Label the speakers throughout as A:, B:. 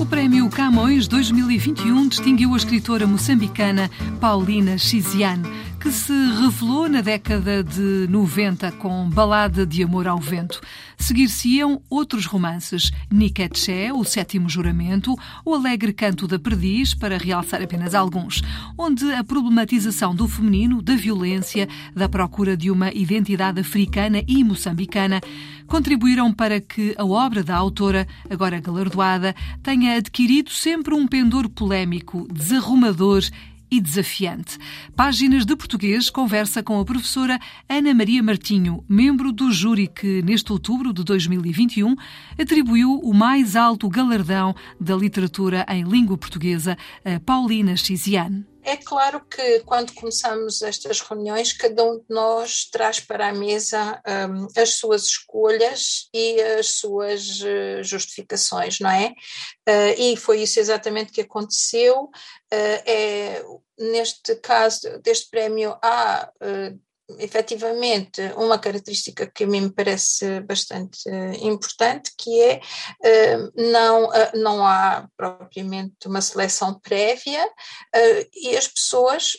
A: O Prémio Camões 2021 distinguiu a escritora moçambicana Paulina Xiziane, que se revelou na década de 90 com Balada de Amor ao Vento. Seguir-se-iam outros romances, Niketché, O Sétimo Juramento, O Alegre Canto da Perdiz, para realçar apenas alguns, onde a problematização do feminino, da violência, da procura de uma identidade africana e moçambicana contribuíram para que a obra da autora, agora galardoada, tenha adquirido sempre um pendor polémico, desarrumador e desafiante. Páginas de Português conversa com a professora Ana Maria Martinho, membro do júri que, neste outubro de 2021, atribuiu o mais alto galardão da literatura em língua portuguesa a Paulina Xiziane.
B: É claro que quando começamos estas reuniões, cada um de nós traz para a mesa um, as suas escolhas e as suas uh, justificações, não é? Uh, e foi isso exatamente que aconteceu. Uh, é, neste caso deste prémio, há efetivamente uma característica que a mim me parece bastante uh, importante, que é uh, não, uh, não há propriamente uma seleção prévia e as pessoas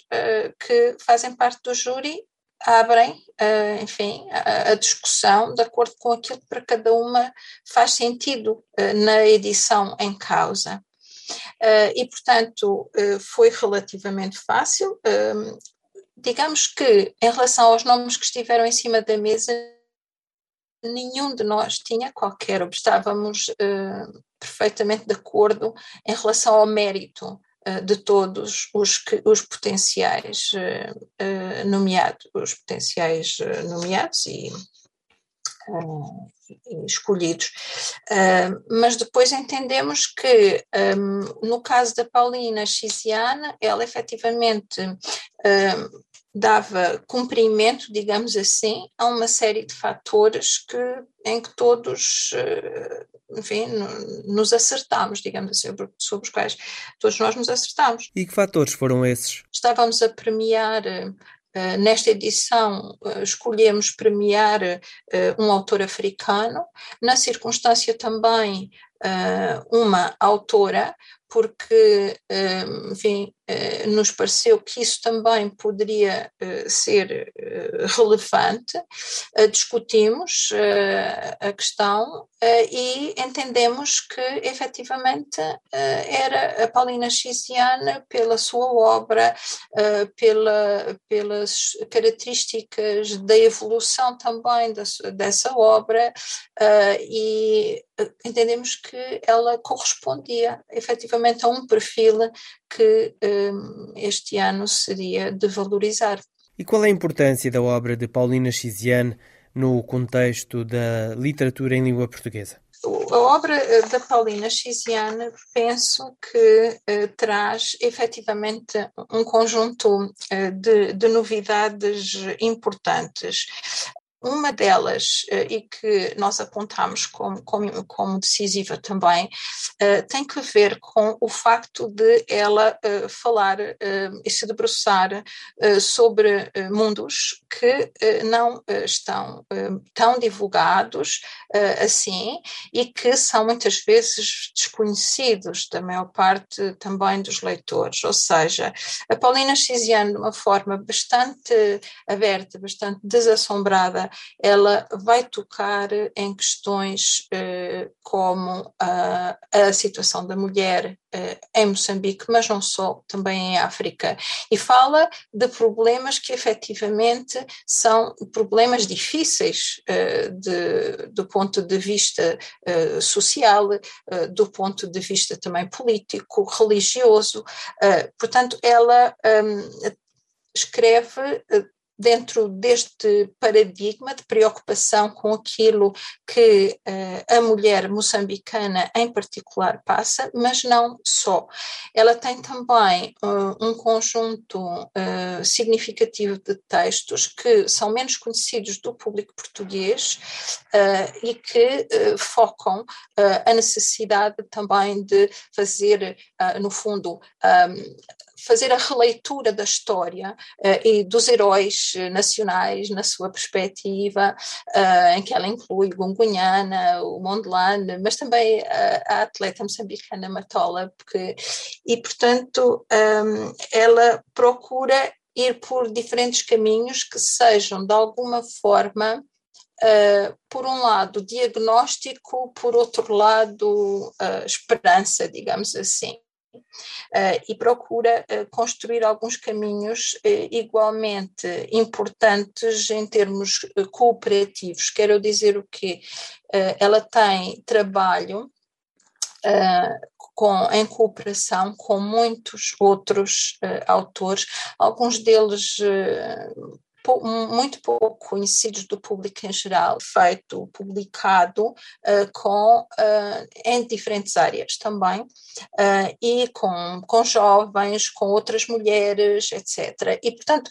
B: que fazem parte do júri abrem, enfim, a, discussão de acordo com aquilo que para cada uma faz sentido na edição em causa. Uh, e, portanto, uh, foi relativamente fácil digamos que, em relação aos nomes que estiveram em cima da mesa, nenhum de nós tinha qualquer, estávamos uh, perfeitamente de acordo em relação ao mérito uh, de todos os, que, os potenciais uh, nomeados, os potenciais nomeados e, e escolhidos. mas depois entendemos que, um, no caso da Paulina Xiziana, ela efetivamente dava cumprimento, digamos assim, a uma série de fatores que, em que todos, eh, enfim, nos acertámos, digamos assim, sobre os quais todos nós nos acertámos.
C: E que fatores foram esses?
B: Estávamos a premiar Uh, nesta edição, uh, escolhemos premiar uh, um autor africano, na circunstância também uma autora, porque, enfim, eh, nos pareceu que isso também poderia ser relevante. Discutimos a questão e entendemos que efetivamente era a Paulina Xiziana, pela sua obra, pela, pelas características da evolução também dessa obra, e entendemos que ela correspondia efetivamente a um perfil que um, este ano seria de valorizar.
C: E qual é a importância da obra de Paulina Xiziane no contexto da literatura em língua portuguesa?
B: A obra eh, da Paulina Xiziane penso que eh, traz efetivamente um conjunto eh, de, de, novidades importantes. Uma delas, eh, e que nós apontamos como, como, como decisiva também, eh, tem que ver com o facto de ela eh, falar e se debruçar sobre mundos que não estão tão divulgados assim e que são muitas vezes desconhecidos da maior parte também dos leitores. Ou seja, a Paulina Xiziane, de uma forma bastante aberta, bastante desassombrada, ela vai tocar em questões eh, como a, a situação da mulher eh, em Moçambique, mas não só, também em África, e fala de problemas que efetivamente são problemas difíceis eh, de, do ponto de vista social, do ponto de vista também político, religioso. portanto, ela um, escreve dentro deste paradigma de preocupação com aquilo que uh, a mulher moçambicana em particular passa, mas não só. Ela tem também uh, um conjunto uh, significativo de textos que são menos conhecidos do público português e que focam a necessidade também de fazer, no fundo, um, fazer a releitura da história uh, e dos heróis eh, nacionais na sua perspectiva, uh, em que ela inclui Gungunhana, o Mondlane, mas também a, atleta moçambicana Matola, porque, e portanto um, ela procura ir por diferentes caminhos que sejam de alguma forma Uh, por um lado, diagnóstico, por outro lado, uh, esperança, digamos assim. Uh, e procura uh, construir alguns caminhos uh, igualmente importantes em termos cooperativos. Quero dizer o que ela tem trabalho com, em cooperação com muitos outros autores, alguns deles muito pouco conhecidos do público em geral, feito, publicado uh, com, uh, em diferentes áreas também, uh, e com, com jovens, com outras mulheres, etc. E, portanto,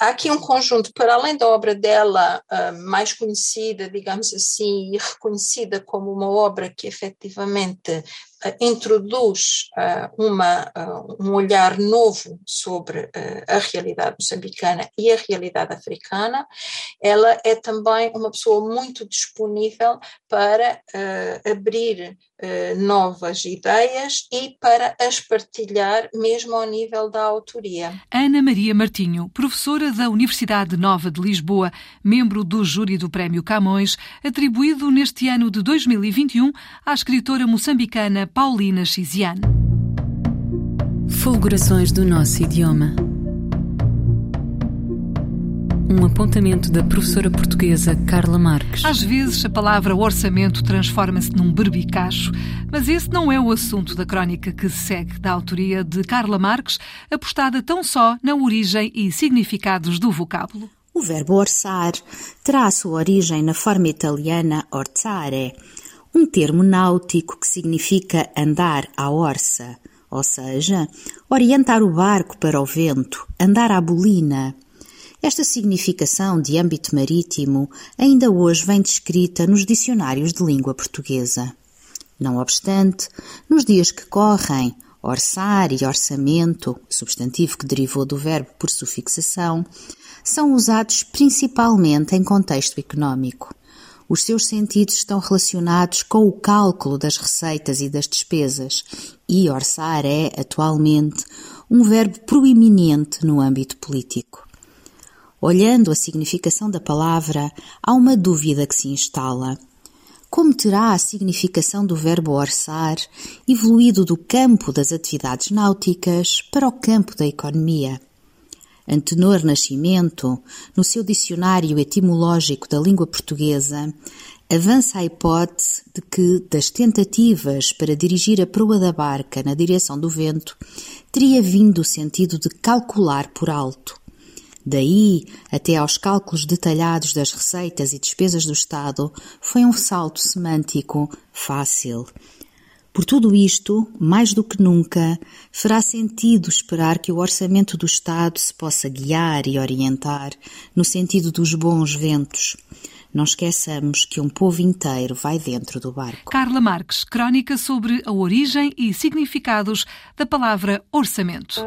B: há aqui um conjunto, para além da obra dela mais conhecida, digamos assim, e reconhecida como uma obra que efetivamente introduz uh, uma, uh, um olhar novo sobre a realidade moçambicana e a realidade africana, ela é também uma pessoa muito disponível para abrir novas ideias e para as partilhar mesmo ao nível da autoria.
A: Ana Maria Martinho, professora da Universidade Nova de Lisboa, membro do júri do Prémio Camões, atribuído neste ano de 2021 à escritora moçambicana Paulina Xiziane.
D: Fulgurações do nosso idioma. Um apontamento da professora portuguesa Carla Marques.
A: Às vezes a palavra orçamento transforma-se num berbicacho, mas esse não é o assunto da crónica que se segue, da autoria de Carla Marques, apostada tão só na origem e significados do vocábulo.
E: O verbo orçar terá a sua origem na forma italiana orzare, um termo náutico que significa andar à orça, ou seja, orientar o barco para o vento, andar à bolina. Esta significação de âmbito marítimo ainda hoje vem descrita nos dicionários de língua portuguesa. Não obstante, nos dias que correm, orçar e orçamento, substantivo que derivou do verbo por sufixação, são usados principalmente em contexto económico os seus sentidos estão relacionados com o cálculo das receitas e das despesas, e orçar é, atualmente, um verbo proeminente no âmbito político. Olhando a significação da palavra, há uma dúvida que se instala. Como terá a significação do verbo orçar evoluído do campo das atividades náuticas para o campo da economia? Antenor Nascimento, no seu dicionário etimológico da língua portuguesa, avança a hipótese de que, das tentativas para dirigir a proa da barca na direção do vento, teria vindo o sentido de calcular por alto. Daí até aos cálculos detalhados das receitas e despesas do Estado foi um salto semântico fácil. Por tudo isto, mais do que nunca, fará sentido esperar que o orçamento do Estado se possa guiar e orientar no sentido dos bons ventos. Não esqueçamos que um povo inteiro vai dentro do barco.
A: Carla Marques, crónica sobre a origem e significados da palavra orçamento.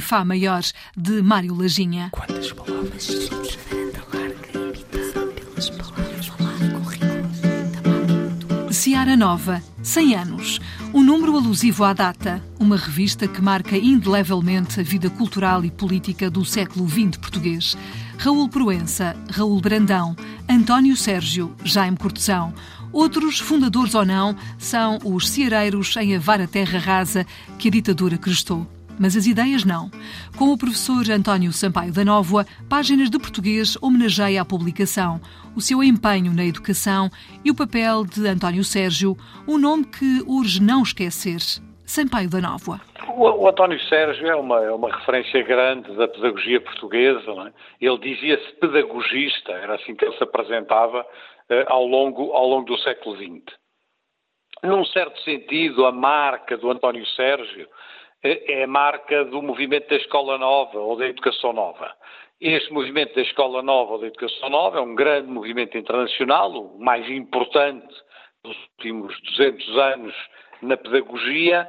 A: Em Fá maior, de Mário Lajinha.
C: Quantas palavras?
A: Seara Nova, 100 anos. Um número alusivo à data. Uma revista que marca indelevelmente a vida cultural e política do século XX português. Raul Proença, Raul Brandão, António Sérgio, Jaime Cortesão. Outros, fundadores ou não, são os ceareiros em avar a terra rasa que a ditadura crestou mas as ideias não. Com o professor António Sampaio da Nóvoa, Páginas de Português homenageia a publicação, o seu empenho na educação e o papel de António Sérgio, um nome que urge não esquecer. Sampaio da Nóvoa.
F: O, o, António Sérgio é uma, é uma referência grande da pedagogia portuguesa. É? Ele dizia-se pedagogista, era assim que ele se apresentava eh, ao, longo, ao longo do século XX. Num certo sentido, a marca do António Sérgio é a marca do movimento da Escola Nova ou da Educação Nova. Este movimento da Escola Nova ou da Educação Nova é um grande movimento internacional, o mais importante dos últimos 200 anos na pedagogia,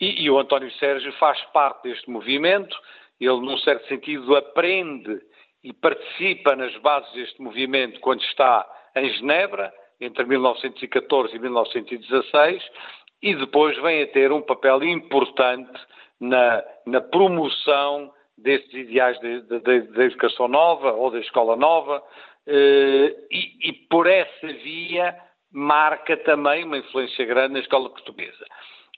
F: e, e o António Sérgio faz parte deste movimento. Ele, num certo sentido, aprende e participa nas bases deste movimento quando está em Genebra, entre 1914 e 1916, e depois vem a ter um papel importante na, na promoção destes ideais da educação nova ou da escola nova eh, e, e, por essa via marca também uma influência grande na escola portuguesa.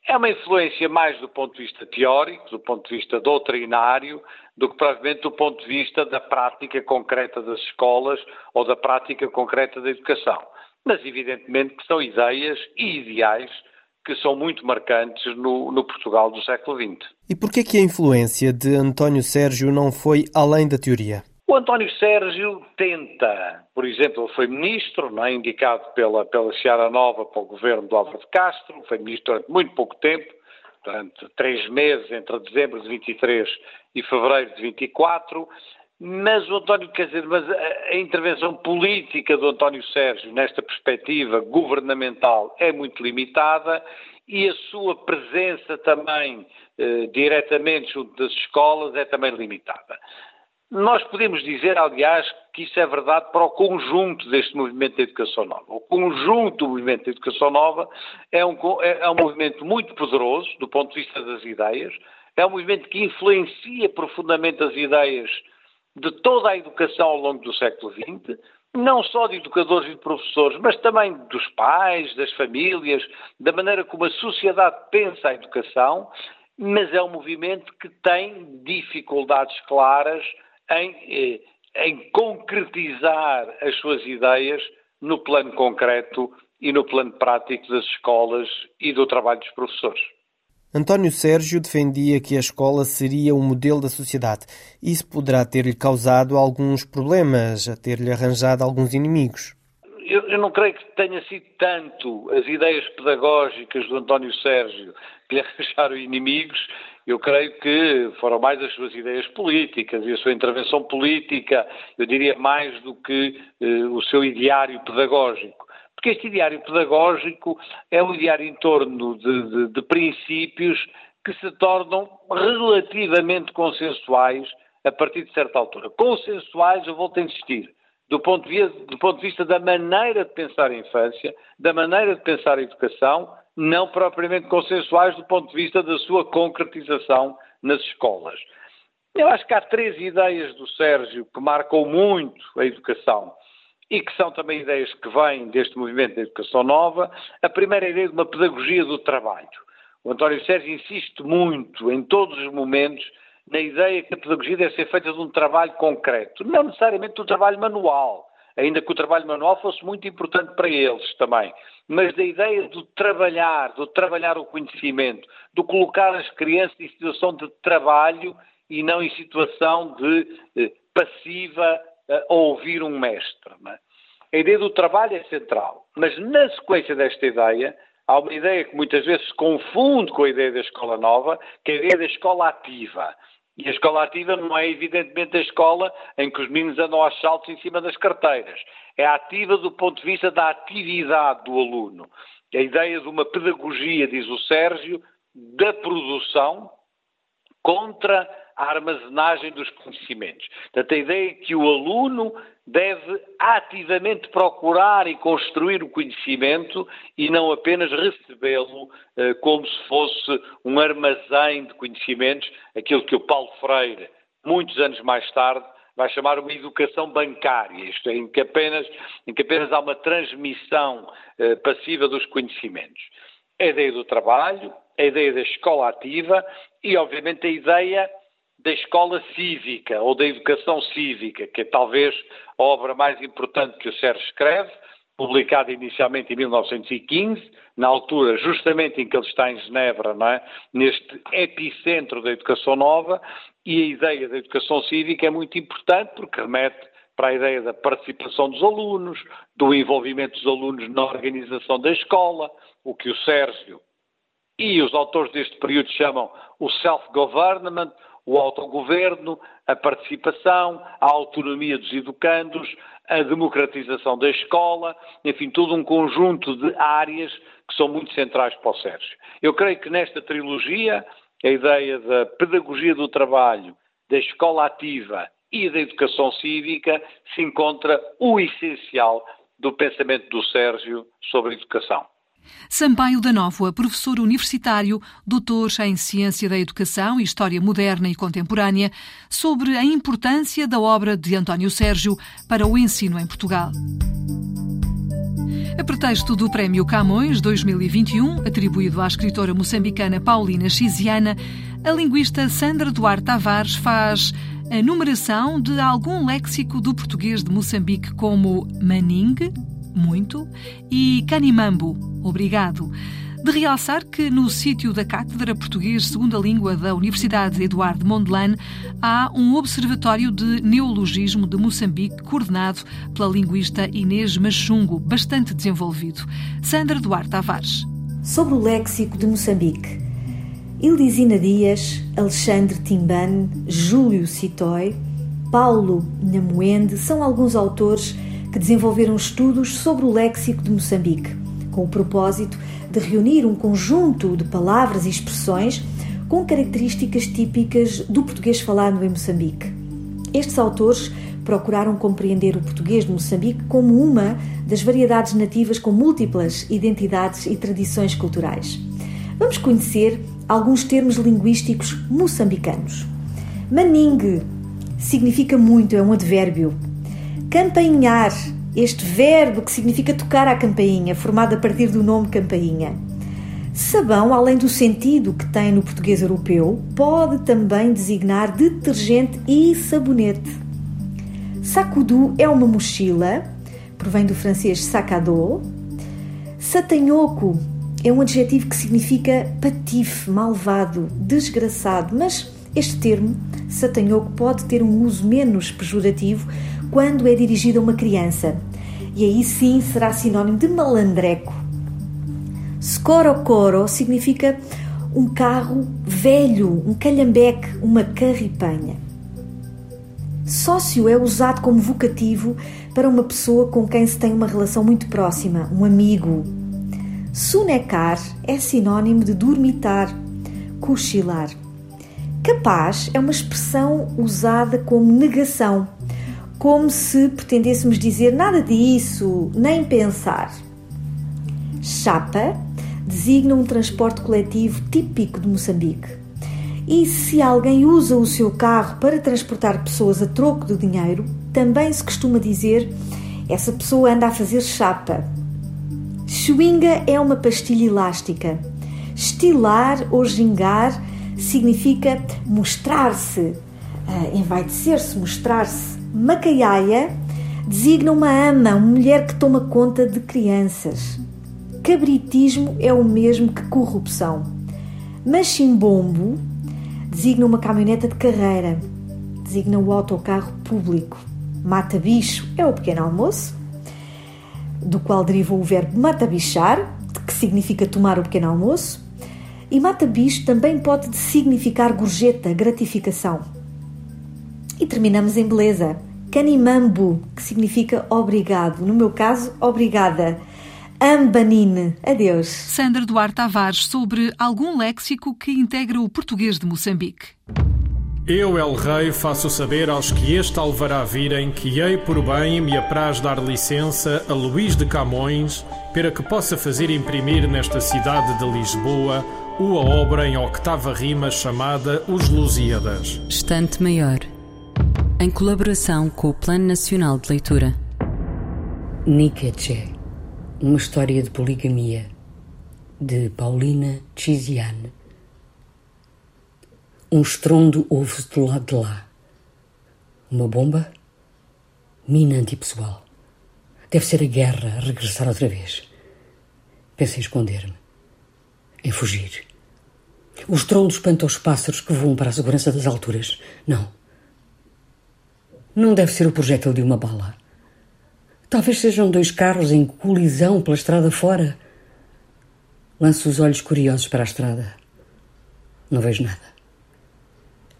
F: É uma influência mais do ponto de vista teórico, do ponto de vista doutrinário, do que provavelmente do ponto de vista da prática concreta das escolas ou da prática concreta da educação. Mas evidentemente que são ideias e ideais que são muito marcantes no, no Portugal do século XX.
C: E por que a influência de António Sérgio não foi além da teoria?
F: O António Sérgio tenta, por exemplo, ele foi ministro, não é, indicado pela, pela Seara Nova para o governo do Álvaro de Castro, foi ministro durante muito pouco tempo, durante três meses, entre dezembro de 23 e fevereiro de 24, mas o António, quer dizer, mas a, intervenção política do António Sérgio nesta perspectiva governamental é muito limitada e a sua presença também eh, diretamente junto das escolas é também limitada. Nós podemos dizer, aliás, que isso é verdade para o conjunto deste movimento de educação nova. O conjunto do movimento de educação nova é um, é, é um movimento muito poderoso do ponto de vista das ideias, é um movimento que influencia profundamente as ideias de toda a educação ao longo do século XX, não só de educadores e de professores, mas também dos pais, das famílias, da maneira como a sociedade pensa a educação, mas é um movimento que tem dificuldades claras em, eh, em concretizar as suas ideias no plano concreto e no plano prático das escolas e do trabalho dos professores.
C: António Sérgio defendia que a escola seria o modelo da sociedade. Isso poderá ter-lhe causado alguns problemas, a ter-lhe arranjado alguns inimigos.
F: Eu, eu, não creio que tenha sido tanto as ideias pedagógicas do António Sérgio que lhe arranjaram inimigos. Eu creio que foram mais as suas ideias políticas e a sua intervenção política, eu diria mais do que eh, o seu ideário pedagógico porque este ideário pedagógico é um ideário em torno de, de, de princípios que se tornam relativamente consensuais a partir de certa altura. Consensuais, eu volto a insistir, do ponto, de do ponto de vista da maneira de pensar a infância, da maneira de pensar a educação, não propriamente consensuais do ponto de vista da sua concretização nas escolas. Eu acho que há três ideias do Sérgio que marcam muito a educação e que são também ideias que vêm deste movimento da educação nova. A primeira ideia de uma pedagogia do trabalho. O António Sérgio insiste muito, em todos os momentos, na ideia que a pedagogia deve ser feita de um trabalho concreto, não necessariamente do trabalho manual, ainda que o trabalho manual fosse muito importante para eles também, mas da ideia do trabalhar, do trabalhar o conhecimento, do colocar as crianças em situação de trabalho e não em situação de eh, passiva a ouvir um mestre. É? A ideia do trabalho é central, mas na sequência desta ideia, há uma ideia que muitas vezes se confunde com a ideia da escola nova, que é a ideia da escola ativa. E a escola ativa não é evidentemente a escola em que os meninos andam aos saltos em cima das carteiras. É ativa do ponto de vista da atividade do aluno. A ideia de uma pedagogia, diz o Sérgio, da produção contra a armazenagem dos conhecimentos. Portanto, a ideia é que o aluno deve ativamente procurar e construir o conhecimento e não apenas recebê-lo eh, como se fosse um armazém de conhecimentos, aquilo que o Paulo Freire, muitos anos mais tarde, vai chamar uma educação bancária, isto é, em que apenas, em que apenas há uma transmissão eh, passiva dos conhecimentos. A ideia do trabalho, a ideia da escola ativa e, obviamente, a ideia da escola cívica ou da educação cívica, que é talvez a obra mais importante que o Sérgio escreve, publicada inicialmente em 1915, na altura justamente em que ele está em Genebra, é? neste epicentro da educação nova, e a ideia da educação cívica é muito importante porque remete para a ideia da participação dos alunos, do envolvimento dos alunos na organização da escola, o que o Sérgio e os autores deste período chamam o self-government, o autogoverno, a participação, a autonomia dos educandos, a democratização da escola, enfim, todo um conjunto de áreas que são muito centrais para o Sérgio. Eu creio que nesta trilogia, a ideia da pedagogia do trabalho, da escola ativa e da educação cívica, se encontra o essencial do pensamento do Sérgio sobre a educação.
A: Sampaio da Nóvoa, professor universitário, doutor em Ciência da Educação e História Moderna e Contemporânea, sobre a importância da obra de António Sérgio para o ensino em Portugal. A pretexto do Prémio Camões 2021, atribuído à escritora moçambicana Paulina Chiziana, a linguista Sandra Duarte Tavares faz a numeração de algum léxico do português de Moçambique como maningue, muito, e Canimambo, obrigado. De realçar que no sítio da Cátedra Português Segunda Língua da Universidade Eduardo Mondlane há um observatório de neologismo de Moçambique coordenado pela linguista Inês Machungo, bastante desenvolvido. Sandra Duarte Tavares.
G: Sobre o léxico de Moçambique. Ildizina Dias, Alexandre Timban, Júlio Citói, Paulo Nhamoende são alguns autores que desenvolveram estudos sobre o léxico de Moçambique, com o propósito de reunir um conjunto de palavras e expressões com características típicas do português falado em Moçambique. Estes autores procuraram compreender o português de Moçambique como uma das variedades nativas com múltiplas identidades e tradições culturais. Vamos conhecer alguns termos linguísticos moçambicanos. Maningue significa muito, é um advérbio Campainhar, este verbo que significa tocar à campainha, formado a partir do nome campainha. Sabão, além do sentido que tem no português europeu, pode também designar detergente e sabonete. Sacudu é uma mochila, provém do francês sacado. Satanhoco é um adjetivo que significa patife, malvado, desgraçado, mas este termo, satanhoco, pode ter um uso menos pejorativo quando é dirigido a uma criança. E aí sim será sinónimo de malandreco. Scorocoro significa um carro velho, um calhambeque, uma carripanha. Sócio é usado como vocativo para uma pessoa com quem se tem uma relação muito próxima, um amigo. Sonecar é sinónimo de dormitar, cochilar. Capaz é uma expressão usada como negação como se pretendêssemos dizer nada disso, nem pensar. Chapa designa um transporte coletivo típico de Moçambique. E se alguém usa o seu carro para transportar pessoas a troco do dinheiro, também se costuma dizer essa pessoa anda a fazer chapa. Chewinga é uma pastilha elástica. Estilar ou gingar significa mostrar-se, uh, envaidecer-se, mostrar-se. Macaiaia designa uma ama, uma mulher que toma conta de crianças. Cabritismo é o mesmo que corrupção. Machimbombo designa uma caminhoneta de carreira, designa o autocarro público. Mata-bicho é o pequeno almoço, do qual deriva o verbo mata-bichar, que significa tomar o pequeno almoço. E mata-bicho também pode significar gorjeta, gratificação. E terminamos em beleza. Canimambu, que significa obrigado. No meu caso, obrigada. Ambanine. Adeus.
A: Sandra Duarte Tavares sobre algum léxico que integra o português de Moçambique.
H: Eu, El Rei, faço saber aos que este alvará virem que hei por bem me apraz dar licença a Luís de Camões para que possa fazer imprimir nesta cidade de Lisboa uma obra em octava rima chamada Os Lusíadas.
D: Estante Maior, em colaboração com o Plano Nacional de Leitura.
I: Nietzsche, uma história de poligamia, de Paulina Tiziane. Um estrondo ouve-se do lado de lá. Uma bomba? Mina antipessoal. Deve ser a guerra a regressar outra vez. Pensei em esconder-me. Em fugir. O estrondo espanta os pássaros que voam para a segurança das alturas. Não. Não deve ser o projétil de uma bala. Talvez sejam dois carros em colisão pela estrada fora. Lanço os olhos curiosos para a estrada. Não vejo nada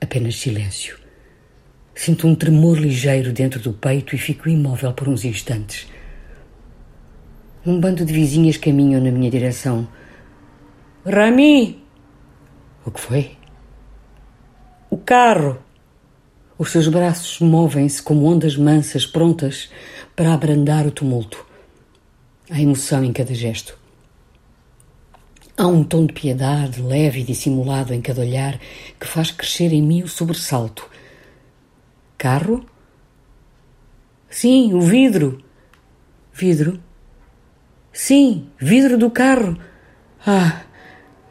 I: apenas silêncio. Sinto um tremor ligeiro dentro do peito e fico imóvel por uns instantes. Um bando de vizinhas caminham na minha direção. Rami! O que foi? O carro! Os seus braços movem-se como ondas mansas prontas para abrandar o tumulto. Há emoção em cada gesto. Há um tom de piedade leve e dissimulado em cada olhar que faz crescer em mim o sobressalto. Carro? Sim, o vidro. Vidro? Sim, vidro do carro. Ah,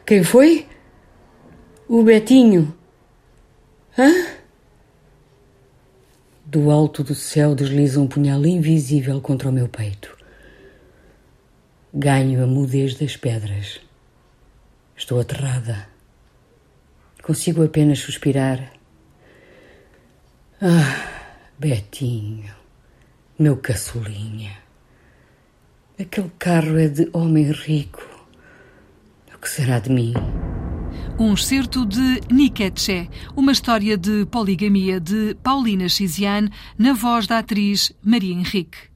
I: quem foi? O Betinho. Hã? Do alto do céu desliza um punhal invisível contra o meu peito. Ganho a mudez das pedras. Estou aterrada. Consigo apenas suspirar. Ah, Betinho, meu caçulinha. Aquele carro é de homem rico. O que será de mim?
A: Um excerto de Nietzsche, uma história de poligamia de Paulina Chiziane, na voz da atriz Maria Henrique.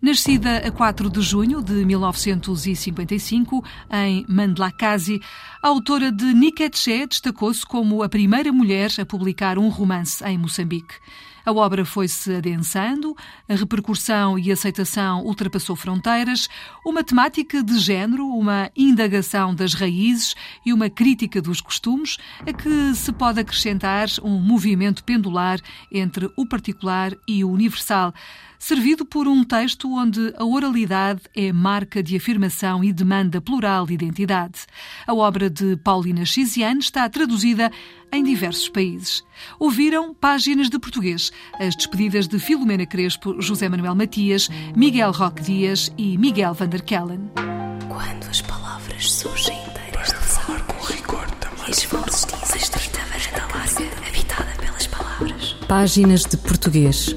A: Nascida a 4 de junho de 1955 em Mandlakazi, a autora de Niketché destacou-se como a primeira mulher a publicar um romance em Moçambique. A obra foi-se adensando, a repercussão e aceitação ultrapassou fronteiras, uma temática de género, uma indagação das raízes e uma crítica dos costumes, a que se pode acrescentar um movimento pendular entre o particular e o universal servido por um texto onde a oralidade é marca de afirmação e demanda plural de identidade. A obra de Paulina Chiziane está traduzida em diversos países. Ouviram páginas de português, as despedidas de Filomena Crespo, José Manuel Matias, Miguel Roque Dias e Miguel van der Kellen.
J: Quando as palavras surgem inteiras Para falar com rigor também. E larga, habitada pelas palavras.
D: Páginas de português